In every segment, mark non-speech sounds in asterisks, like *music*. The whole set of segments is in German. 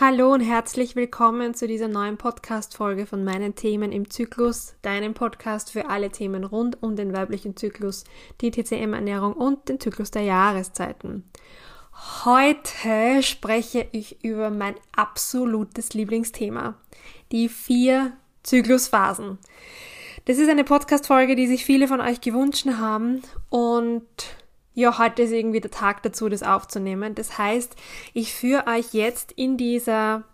Hallo und herzlich willkommen zu dieser neuen Podcast-Folge von meinen Themen im Zyklus, deinem Podcast für alle Themen rund um den weiblichen Zyklus, die TCM-Ernährung und den Zyklus der Jahreszeiten. Heute spreche ich über mein absolutes Lieblingsthema, die vier Zyklusphasen. Das ist eine Podcast-Folge, die sich viele von euch gewünscht haben und ja, heute ist irgendwie der Tag dazu, das aufzunehmen. Das heißt, ich führe euch jetzt in dieser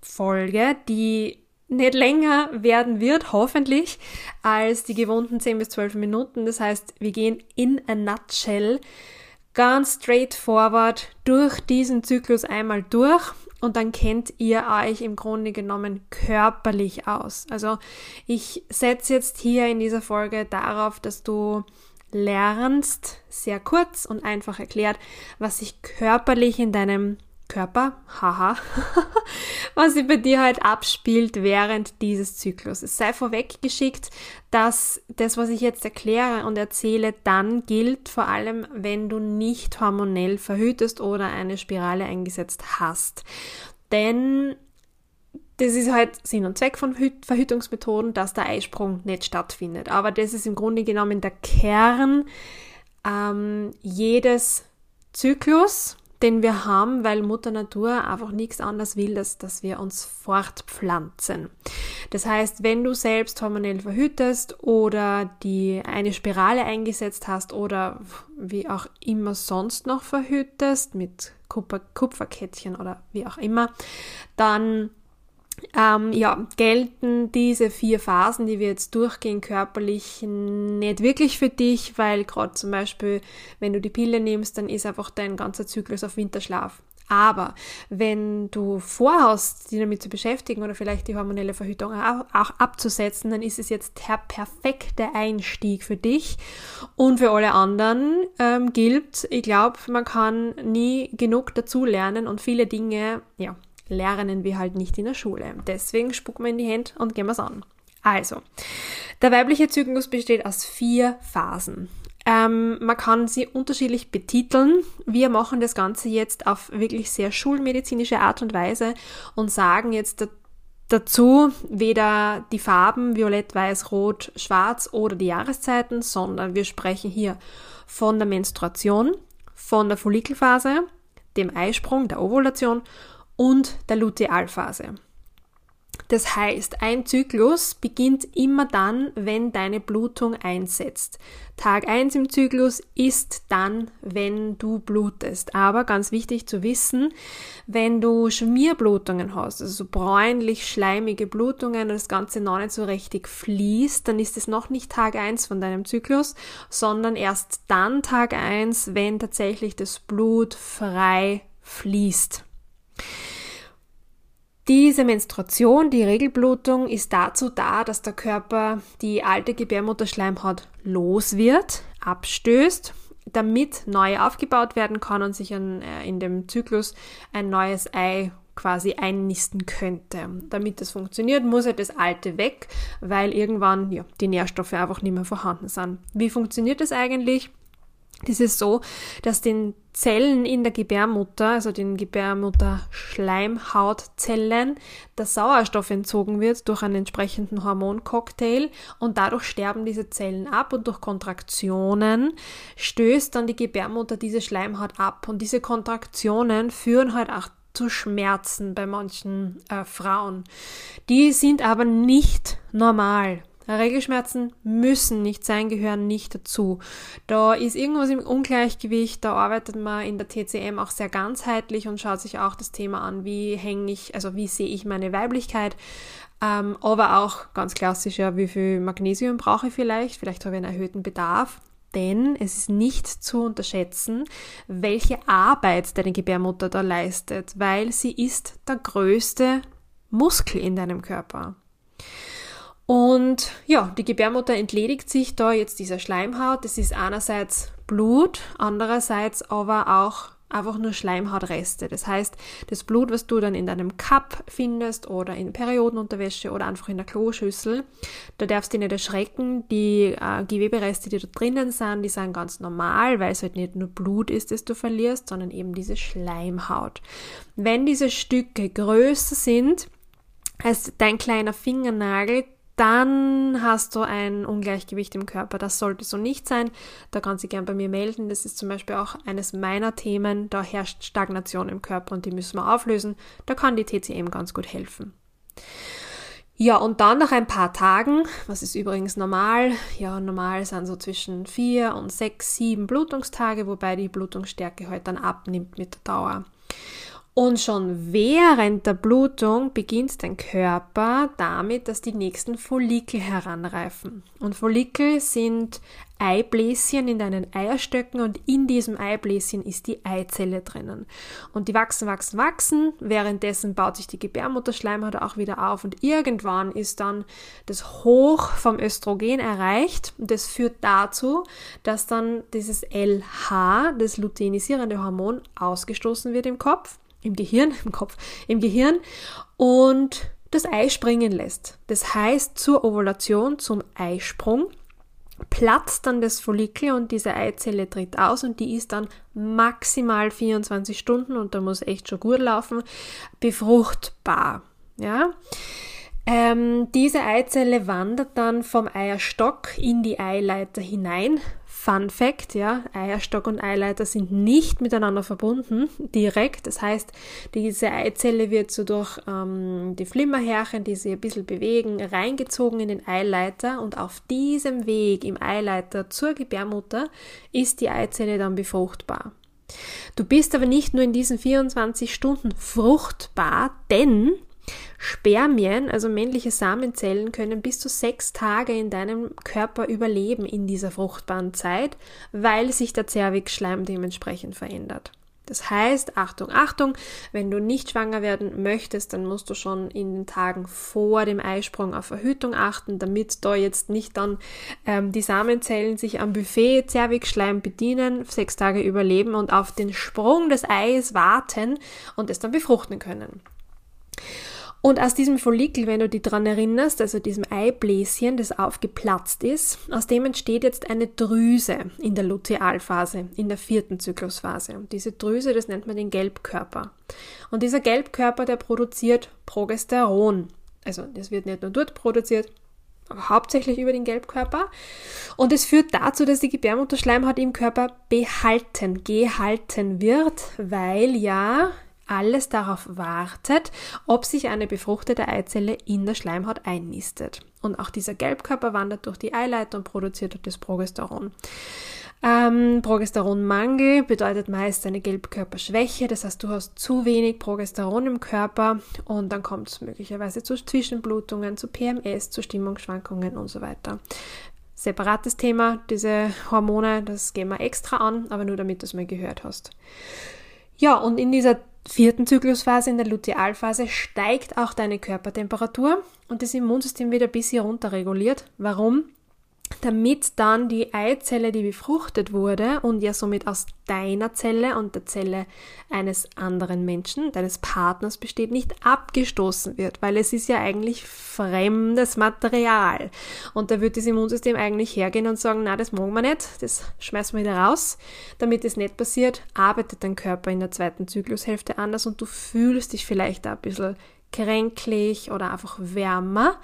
Folge, die nicht länger werden wird, hoffentlich, als die gewohnten 10 bis 12 Minuten. Das heißt, wir gehen in a nutshell ganz straightforward durch diesen Zyklus einmal durch und dann kennt ihr euch im Grunde genommen körperlich aus. Also ich setze jetzt hier in dieser Folge darauf, dass du lernst, sehr kurz und einfach erklärt, was sich körperlich in deinem Körper, haha, *laughs* was sich bei dir halt abspielt während dieses Zyklus. Es sei vorweggeschickt, dass das, was ich jetzt erkläre und erzähle, dann gilt, vor allem wenn du nicht hormonell verhütest oder eine Spirale eingesetzt hast. Denn das ist halt Sinn und Zweck von Verhütungsmethoden, dass der Eisprung nicht stattfindet. Aber das ist im Grunde genommen der Kern ähm, jedes Zyklus, den wir haben, weil Mutter Natur einfach nichts anderes will, als dass wir uns fortpflanzen. Das heißt, wenn du selbst hormonell verhütest oder die eine Spirale eingesetzt hast oder wie auch immer sonst noch verhütest mit Kupfer, Kupferkettchen oder wie auch immer, dann ähm, ja, gelten diese vier Phasen, die wir jetzt durchgehen, körperlich nicht wirklich für dich, weil gerade zum Beispiel, wenn du die Pille nimmst, dann ist einfach dein ganzer Zyklus auf Winterschlaf. Aber wenn du vorhast, dich damit zu beschäftigen oder vielleicht die hormonelle Verhütung auch, abzusetzen, dann ist es jetzt der perfekte Einstieg für dich. Und für alle anderen ähm, gilt, ich glaube, man kann nie genug dazu lernen und viele Dinge, ja, lernen wir halt nicht in der Schule. Deswegen spucken wir in die Hände und gehen wir es an. Also, der weibliche Zyklus besteht aus vier Phasen. Ähm, man kann sie unterschiedlich betiteln. Wir machen das Ganze jetzt auf wirklich sehr schulmedizinische Art und Weise und sagen jetzt dazu weder die Farben Violett, Weiß, Rot, Schwarz oder die Jahreszeiten, sondern wir sprechen hier von der Menstruation, von der Follikelphase, dem Eisprung, der Ovulation und der Lutealphase. Das heißt, ein Zyklus beginnt immer dann, wenn deine Blutung einsetzt. Tag 1 im Zyklus ist dann, wenn du blutest. Aber ganz wichtig zu wissen, wenn du Schmierblutungen hast, also so bräunlich-schleimige Blutungen und das Ganze noch nicht so richtig fließt, dann ist es noch nicht Tag 1 von deinem Zyklus, sondern erst dann Tag 1, wenn tatsächlich das Blut frei fließt. Diese Menstruation, die Regelblutung, ist dazu da, dass der Körper die alte Gebärmutterschleimhaut los wird, abstößt, damit neu aufgebaut werden kann und sich an, äh, in dem Zyklus ein neues Ei quasi einnisten könnte. Damit das funktioniert, muss ja das alte weg, weil irgendwann ja, die Nährstoffe einfach nicht mehr vorhanden sind. Wie funktioniert das eigentlich? Das ist so, dass den Zellen in der Gebärmutter, also den Gebärmutter-Schleimhautzellen, der Sauerstoff entzogen wird durch einen entsprechenden Hormoncocktail und dadurch sterben diese Zellen ab und durch Kontraktionen stößt dann die Gebärmutter diese Schleimhaut ab und diese Kontraktionen führen halt auch zu Schmerzen bei manchen äh, Frauen. Die sind aber nicht normal. Regelschmerzen müssen nicht sein, gehören nicht dazu. Da ist irgendwas im Ungleichgewicht, da arbeitet man in der TCM auch sehr ganzheitlich und schaut sich auch das Thema an, wie hänge ich, also wie sehe ich meine Weiblichkeit, ähm, aber auch ganz klassisch, ja, wie viel Magnesium brauche ich vielleicht, vielleicht habe ich einen erhöhten Bedarf. Denn es ist nicht zu unterschätzen, welche Arbeit deine Gebärmutter da leistet, weil sie ist der größte Muskel in deinem Körper. Und ja, die Gebärmutter entledigt sich da jetzt dieser Schleimhaut. Das ist einerseits Blut, andererseits aber auch einfach nur Schleimhautreste. Das heißt, das Blut, was du dann in deinem Cup findest oder in Periodenunterwäsche oder einfach in der Kloschüssel, da darfst du dich nicht erschrecken. Die äh, Gewebereste, die da drinnen sind, die sind ganz normal, weil es halt nicht nur Blut ist, das du verlierst, sondern eben diese Schleimhaut. Wenn diese Stücke größer sind als dein kleiner Fingernagel, dann hast du ein Ungleichgewicht im Körper. Das sollte so nicht sein. Da kannst du gern bei mir melden. Das ist zum Beispiel auch eines meiner Themen. Da herrscht Stagnation im Körper und die müssen wir auflösen. Da kann die TCM ganz gut helfen. Ja, und dann nach ein paar Tagen, was ist übrigens normal? Ja, normal sind so zwischen vier und sechs, sieben Blutungstage, wobei die Blutungsstärke halt dann abnimmt mit der Dauer. Und schon während der Blutung beginnt dein Körper damit, dass die nächsten Follikel heranreifen. Und Follikel sind Eibläschen in deinen Eierstöcken und in diesem Eibläschen ist die Eizelle drinnen. Und die wachsen, wachsen, wachsen. Währenddessen baut sich die Gebärmutterschleimhaut auch wieder auf und irgendwann ist dann das Hoch vom Östrogen erreicht und das führt dazu, dass dann dieses LH, das luteinisierende Hormon, ausgestoßen wird im Kopf im Gehirn, im Kopf, im Gehirn und das Ei springen lässt. Das heißt, zur Ovulation, zum Eisprung, platzt dann das Follikel und diese Eizelle tritt aus und die ist dann maximal 24 Stunden und da muss echt schon gut laufen, befruchtbar. Ja. Ähm, diese Eizelle wandert dann vom Eierstock in die Eileiter hinein, Fun Fact, ja, Eierstock und Eileiter sind nicht miteinander verbunden *laughs* direkt. Das heißt, diese Eizelle wird so durch ähm, die Flimmerhärchen, die sich ein bisschen bewegen, reingezogen in den Eileiter und auf diesem Weg im Eileiter zur Gebärmutter ist die Eizelle dann befruchtbar. Du bist aber nicht nur in diesen 24 Stunden fruchtbar, denn Spermien, also männliche Samenzellen, können bis zu sechs Tage in deinem Körper überleben in dieser fruchtbaren Zeit, weil sich der Zervixschleim dementsprechend verändert. Das heißt, Achtung, Achtung, wenn du nicht schwanger werden möchtest, dann musst du schon in den Tagen vor dem Eisprung auf Verhütung achten, damit da jetzt nicht dann ähm, die Samenzellen sich am Buffet Zervixschleim bedienen, sechs Tage überleben und auf den Sprung des Eis warten und es dann befruchten können. Und aus diesem Follikel, wenn du dich dran erinnerst, also diesem Eibläschen, das aufgeplatzt ist, aus dem entsteht jetzt eine Drüse in der Lutealphase, in der vierten Zyklusphase. Und diese Drüse, das nennt man den Gelbkörper. Und dieser Gelbkörper, der produziert Progesteron. Also das wird nicht nur dort produziert, aber hauptsächlich über den Gelbkörper. Und es führt dazu, dass die Gebärmutterschleimhaut im Körper behalten, gehalten wird, weil ja alles darauf wartet, ob sich eine befruchtete Eizelle in der Schleimhaut einnistet. Und auch dieser Gelbkörper wandert durch die Eileiter und produziert das Progesteron. Ähm, Progesteronmangel bedeutet meist eine Gelbkörperschwäche, das heißt, du hast zu wenig Progesteron im Körper und dann kommt es möglicherweise zu Zwischenblutungen, zu PMS, zu Stimmungsschwankungen und so weiter. Separates Thema, diese Hormone, das gehen wir extra an, aber nur damit du es mal gehört hast. Ja, und in dieser vierten Zyklusphase, in der Lutealphase, steigt auch deine Körpertemperatur und das Immunsystem wird ein bisschen runterreguliert. Warum? Damit dann die Eizelle, die befruchtet wurde und ja somit aus deiner Zelle und der Zelle eines anderen Menschen, deines Partners besteht, nicht abgestoßen wird, weil es ist ja eigentlich fremdes Material. Und da wird das Immunsystem eigentlich hergehen und sagen, na, das mag man nicht, das schmeißen wir wieder raus. Damit es nicht passiert, arbeitet dein Körper in der zweiten Zyklushälfte anders und du fühlst dich vielleicht ein bisschen kränklich oder einfach wärmer.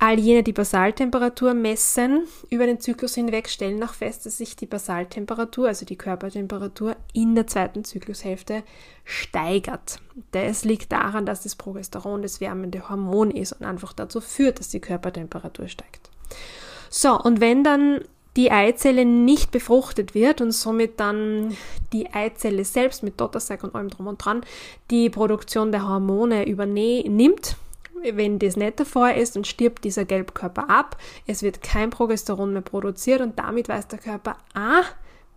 All jene, die Basaltemperatur messen über den Zyklus hinweg, stellen auch fest, dass sich die Basaltemperatur, also die Körpertemperatur, in der zweiten Zyklushälfte steigert. Das liegt daran, dass das Progesteron das wärmende Hormon ist und einfach dazu führt, dass die Körpertemperatur steigt. So, und wenn dann die Eizelle nicht befruchtet wird und somit dann die Eizelle selbst mit Dottersack und allem drum und dran die Produktion der Hormone übernimmt, wenn das nicht der Fall ist, dann stirbt dieser Gelbkörper ab, es wird kein Progesteron mehr produziert und damit weiß der Körper, ah,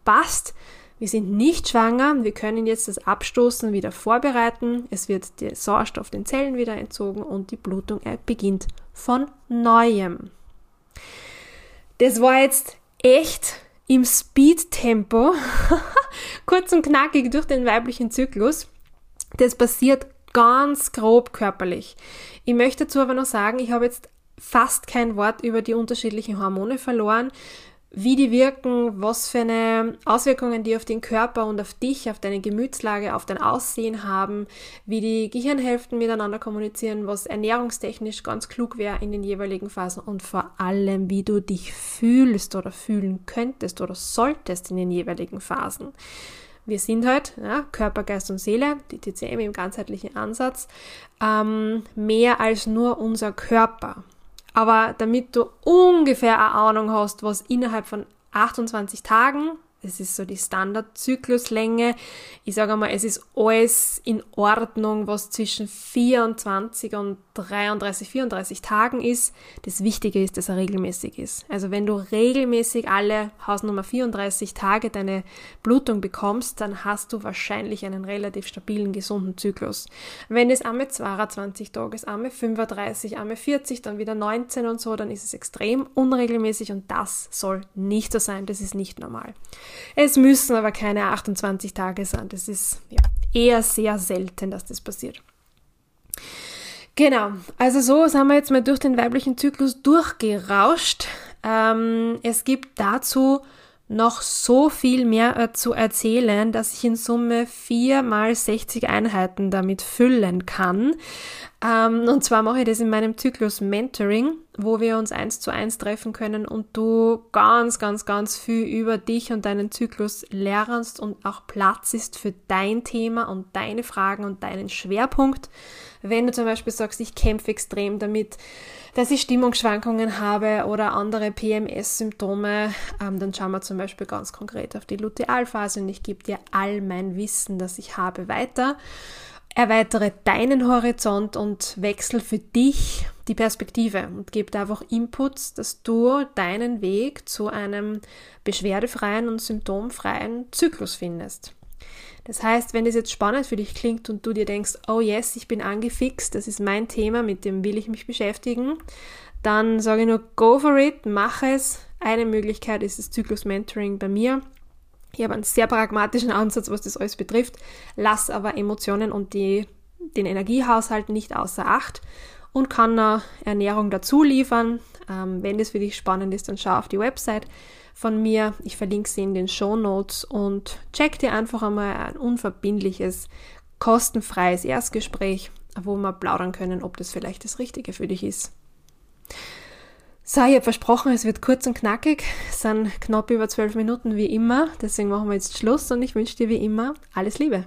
passt, wir sind nicht schwanger, wir können jetzt das Abstoßen wieder vorbereiten, es wird der Sauerstoff den Zellen wieder entzogen und die Blutung beginnt von neuem. Das war jetzt echt im Speed-Tempo, *laughs* kurz und knackig durch den weiblichen Zyklus. Das passiert ganz grob körperlich. Ich möchte dazu aber noch sagen, ich habe jetzt fast kein Wort über die unterschiedlichen Hormone verloren, wie die wirken, was für eine Auswirkungen die auf den Körper und auf dich, auf deine Gemütslage, auf dein Aussehen haben, wie die Gehirnhälften miteinander kommunizieren, was ernährungstechnisch ganz klug wäre in den jeweiligen Phasen und vor allem, wie du dich fühlst oder fühlen könntest oder solltest in den jeweiligen Phasen. Wir sind halt ja, Körper, Geist und Seele, die TCM im ganzheitlichen Ansatz, ähm, mehr als nur unser Körper. Aber damit du ungefähr eine Ahnung hast, was innerhalb von 28 Tagen das ist so die Standardzykluslänge. Ich sage mal, es ist alles in Ordnung, was zwischen 24 und 33, 34 Tagen ist. Das Wichtige ist, dass er regelmäßig ist. Also wenn du regelmäßig alle Hausnummer 34 Tage deine Blutung bekommst, dann hast du wahrscheinlich einen relativ stabilen, gesunden Zyklus. Wenn es einmal 22 Tage ist, einmal 35, einmal 40, dann wieder 19 und so, dann ist es extrem unregelmäßig und das soll nicht so sein. Das ist nicht normal. Es müssen aber keine 28 Tage sein. Das ist ja, eher sehr selten, dass das passiert. Genau, also so sind wir jetzt mal durch den weiblichen Zyklus durchgerauscht. Ähm, es gibt dazu noch so viel mehr äh, zu erzählen, dass ich in Summe vier mal 60 Einheiten damit füllen kann. Ähm, und zwar mache ich das in meinem Zyklus Mentoring, wo wir uns eins zu eins treffen können und du ganz, ganz, ganz viel über dich und deinen Zyklus lernst und auch Platz ist für dein Thema und deine Fragen und deinen Schwerpunkt. Wenn du zum Beispiel sagst, ich kämpfe extrem damit, dass ich Stimmungsschwankungen habe oder andere PMS-Symptome, ähm, dann schauen wir zum Beispiel ganz konkret auf die Lutealphase und ich gebe dir all mein Wissen, das ich habe, weiter. Erweitere deinen Horizont und wechsel für dich die Perspektive und gib einfach Inputs, dass du deinen Weg zu einem beschwerdefreien und symptomfreien Zyklus findest. Das heißt, wenn es jetzt spannend für dich klingt und du dir denkst, oh yes, ich bin angefixt, das ist mein Thema, mit dem will ich mich beschäftigen, dann sage ich nur, go for it, mach es. Eine Möglichkeit ist das Zyklus Mentoring bei mir. Ich habe einen sehr pragmatischen *laughs* Ansatz, was das alles betrifft, lass aber Emotionen und die, den Energiehaushalt nicht außer Acht und kann Ernährung dazu liefern. Ähm, wenn das für dich spannend ist, dann schau auf die Website von mir. Ich verlinke sie in den Show Notes und check dir einfach einmal ein unverbindliches, kostenfreies Erstgespräch, wo wir plaudern können, ob das vielleicht das Richtige für dich ist. So, ich habe versprochen, es wird kurz und knackig. Es sind knapp über zwölf Minuten wie immer. Deswegen machen wir jetzt Schluss und ich wünsche dir wie immer alles Liebe.